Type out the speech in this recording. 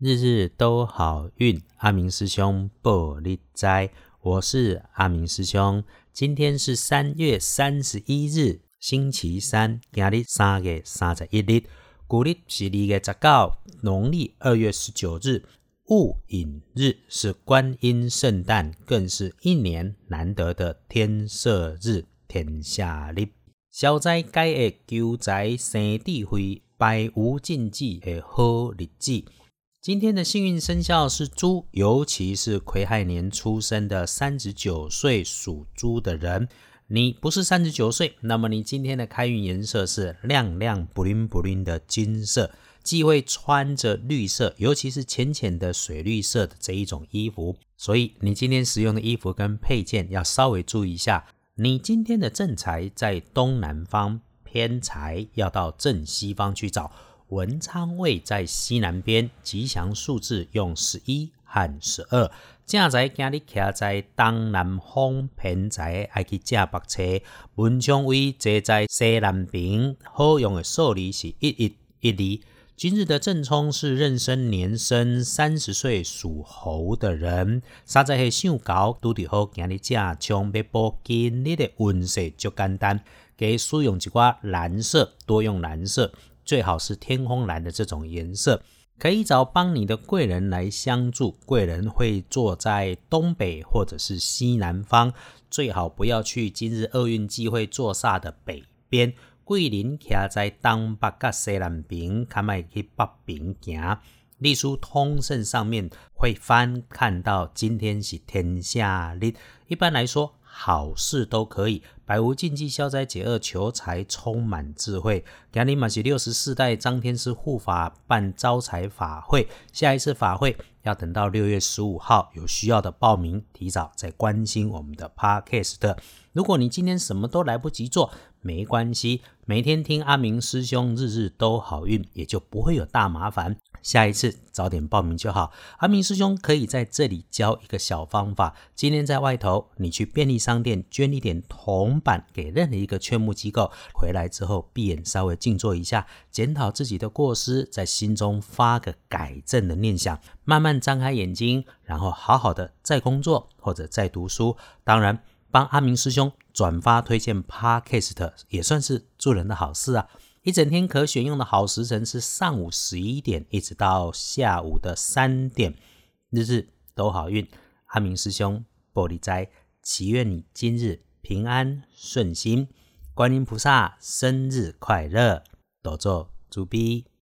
日日都好运，阿明师兄报你斋，我是阿明师兄。今天是三月三十一日，星期三，今日三月三十一日，古历是二月十九，农历二月十九日，戊寅日是观音圣诞，更是一年难得的天赦日、天下日。消灾解厄、求财生智慧、百无禁忌的好日子。今天的幸运生肖是猪，尤其是癸亥年出生的三十九岁属猪的人。你不是三十九岁，那么你今天的开运颜色是亮亮、布灵布灵的金色，忌讳穿着绿色，尤其是浅浅的水绿色的这一种衣服。所以你今天使用的衣服跟配件要稍微注意一下。你今天的正财在东南方，偏财要到正西方去找。文昌位在西南边，吉祥数字用十一和十二。正在今日徛在东南方，偏在爱去正北车。文昌位坐在西南边，好用的数字是一一一二。今日的正冲是壬申年生三十岁属猴的人。三在系上高，拄伫好今日正冲要报今日的运势就简单，给使用一寡蓝色，多用蓝色。最好是天空蓝的这种颜色，可以找帮你的贵人来相助。贵人会坐在东北或者是西南方，最好不要去今日厄运忌会坐煞的北边。贵人徛在东北甲西南边，卡麦去北边行。隶书通胜上面会翻看到今天是天下日，一般来说。好事都可以，百无禁忌，消灾解厄，求财充满智慧。今日嘛是六十四代张天师护法办招财法会，下一次法会要等到六月十五号，有需要的报名，提早再关心我们的 Podcast。如果你今天什么都来不及做，没关系，每天听阿明师兄日日都好运，也就不会有大麻烦。下一次早点报名就好。阿明师兄可以在这里教一个小方法。今天在外头，你去便利商店捐一点铜板给任何一个劝募机构，回来之后闭眼稍微静坐一下，检讨自己的过失，在心中发个改正的念想，慢慢张开眼睛，然后好好的再工作或者再读书。当然。帮阿明师兄转发推荐 Podcast 也算是助人的好事啊！一整天可选用的好时辰是上午十一点一直到下午的三点，日日都好运。阿明师兄玻璃斋，祈愿你今日平安顺心，观音菩萨生日快乐，多做主逼。